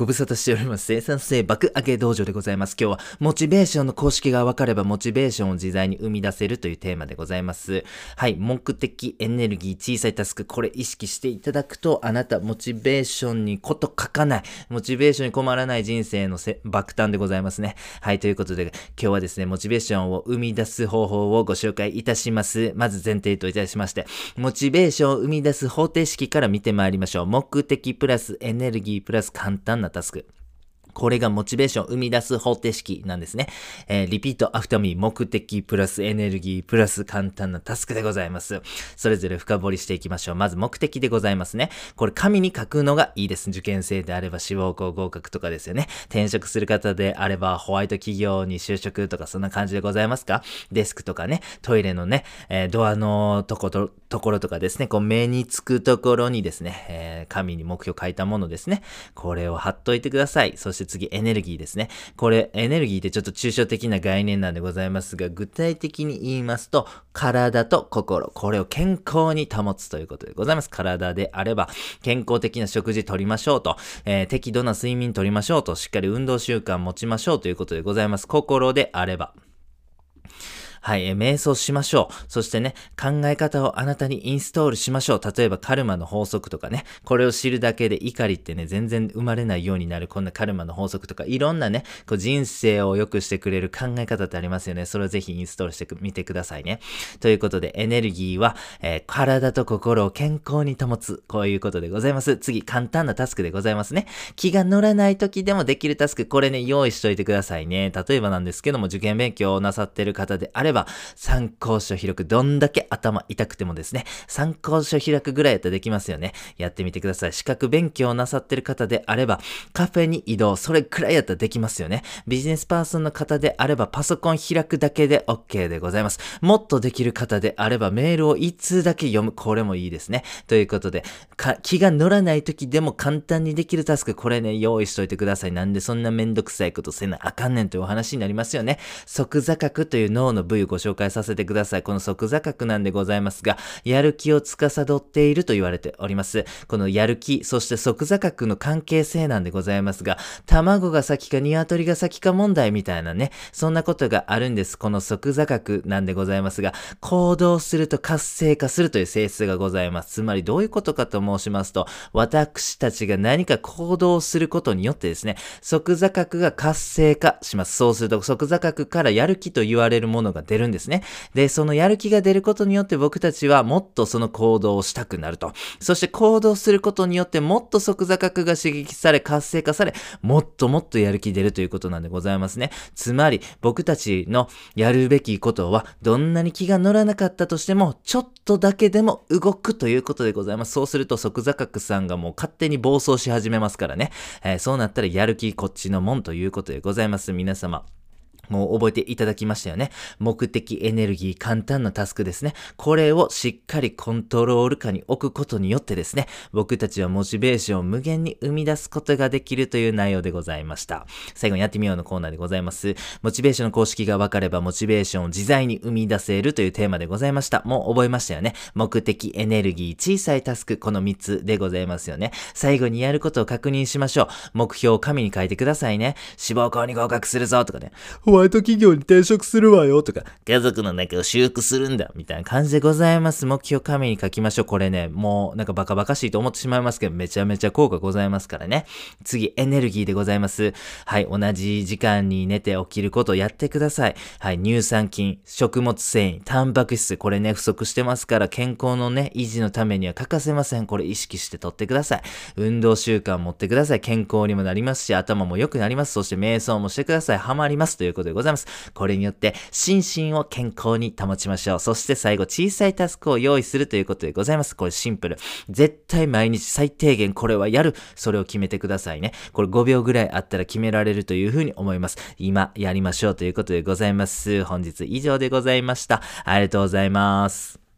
ご無沙汰しております。生産性爆上げ道場でございます。今日は、モチベーションの公式が分かれば、モチベーションを自在に生み出せるというテーマでございます。はい、目的、エネルギー、小さいタスク、これ意識していただくと、あなた、モチベーションにこと書かない、モチベーションに困らない人生のせ爆誕でございますね。はい、ということで、今日はですね、モチベーションを生み出す方法をご紹介いたします。まず前提といたしまして、モチベーションを生み出す方程式から見てまいりましょう。目的プラスエネルギープラス簡単なタスク。これがモチベーションを生み出す方程式なんですね。えー、 repeat after me 目的プラスエネルギープラス簡単なタスクでございます。それぞれ深掘りしていきましょう。まず目的でございますね。これ紙に書くのがいいです。受験生であれば志望校合格とかですよね。転職する方であればホワイト企業に就職とかそんな感じでございますか？デスクとかね、トイレのね、えー、ドアのとこと、ところとかですね、こう目につくところにですね、えー、紙に目標書いたものですね。これを貼っといてください。そして次、エネルギーですね。これ、エネルギーってちょっと抽象的な概念なんでございますが、具体的に言いますと、体と心、これを健康に保つということでございます。体であれば、健康的な食事とりましょうと、えー、適度な睡眠とりましょうと、しっかり運動習慣持ちましょうということでございます。心であれば。はい、え瞑想しましょう。そしてね、考え方をあなたにインストールしましょう。例えばカルマの法則とかね、これを知るだけで怒りってね、全然生まれないようになる、こんなカルマの法則とか、いろんなね、こう人生を良くしてくれる考え方ってありますよね。それをぜひインストールしてみてくださいね。ということで、エネルギーは、えー、体と心を健康に保つ。こういうことでございます。次、簡単なタスクでございますね。気が乗らない時でもできるタスク、これね、用意しといてくださいね。例えばなんですけども、受験勉強をなさってる方であれば、参考書開く。どんだけ頭痛くてもですね、参考書開くぐらいやったらできますよね。やってみてください。資格勉強なさってる方であれば、カフェに移動。それくらいやったらできますよね。ビジネスパーソンの方であれば、パソコン開くだけで OK でございます。もっとできる方であれば、メールをいつだけ読む。これもいいですね。ということで、気が乗らない時でも簡単にできるタスク、これね、用意しといてください。なんでそんなめんどくさいことせなあかんねんというお話になりますよね。即座角という脳の部位をご紹介させてください。この即座角なんでございますが、やる気を司っていると言われております。このやる気、そして即座角の関係性なんでございますが、卵が先か鶏が先か問題みたいなね、そんなことがあるんです。この即座角なんでございますが、行動すると活性化するという性質がございます。つまりどういうことかと申しますと、私たちが何か行動することによってですね、即座角が活性化します。そうすると即座角からやる気と言われるものが出るんですね。で、そのやる気が出ることによって僕たちはもっとその行動をしたくなると。そして行動することによってもっと即座角が刺激され、活性化され、もっともっとやる気出るということなんでございますね。つまり、僕たちのやるべきことは、どんなに気が乗らなかったとしても、ちょっとだけでも動くということでございます。そうすると即座角さんがもう勝手に暴走し始めますからね。えー、そうなったらやる気こっちのもんということでございます。皆様。もう覚えていただきましたよね。目的、エネルギー、簡単なタスクですね。これをしっかりコントロール下に置くことによってですね、僕たちはモチベーションを無限に生み出すことができるという内容でございました。最後にやってみようのコーナーでございます。モチベーションの公式が分かればモチベーションを自在に生み出せるというテーマでございました。もう覚えましたよね。目的、エネルギー、小さいタスク、この3つでございますよね。最後にやることを確認しましょう。目標を紙に書いてくださいね。志望校に合格するぞとかね。ワイト企業に転職するわよとか、家族の中を修復するんだみたいな感じでございます。目標紙に書きましょう。これね、もうなんかバカバカしいと思ってしまいますけど、めちゃめちゃ効果ございますからね。次、エネルギーでございます。はい、同じ時間に寝て起きることをやってください。はい、乳酸菌、食物繊維、タンパク質、これね、不足してますから、健康のね、維持のためには欠かせません。これ意識して取ってください。運動習慣持ってください。健康にもなりますし、頭も良くなります。そして瞑想もしてください。ハマります。ということでございます。これによって心身を健康に保ちましょう。そして最後小さいタスクを用意するということでございます。これシンプル。絶対毎日最低限これはやる。それを決めてくださいね。これ5秒ぐらいあったら決められるというふうに思います。今やりましょうということでございます。本日以上でございました。ありがとうございます。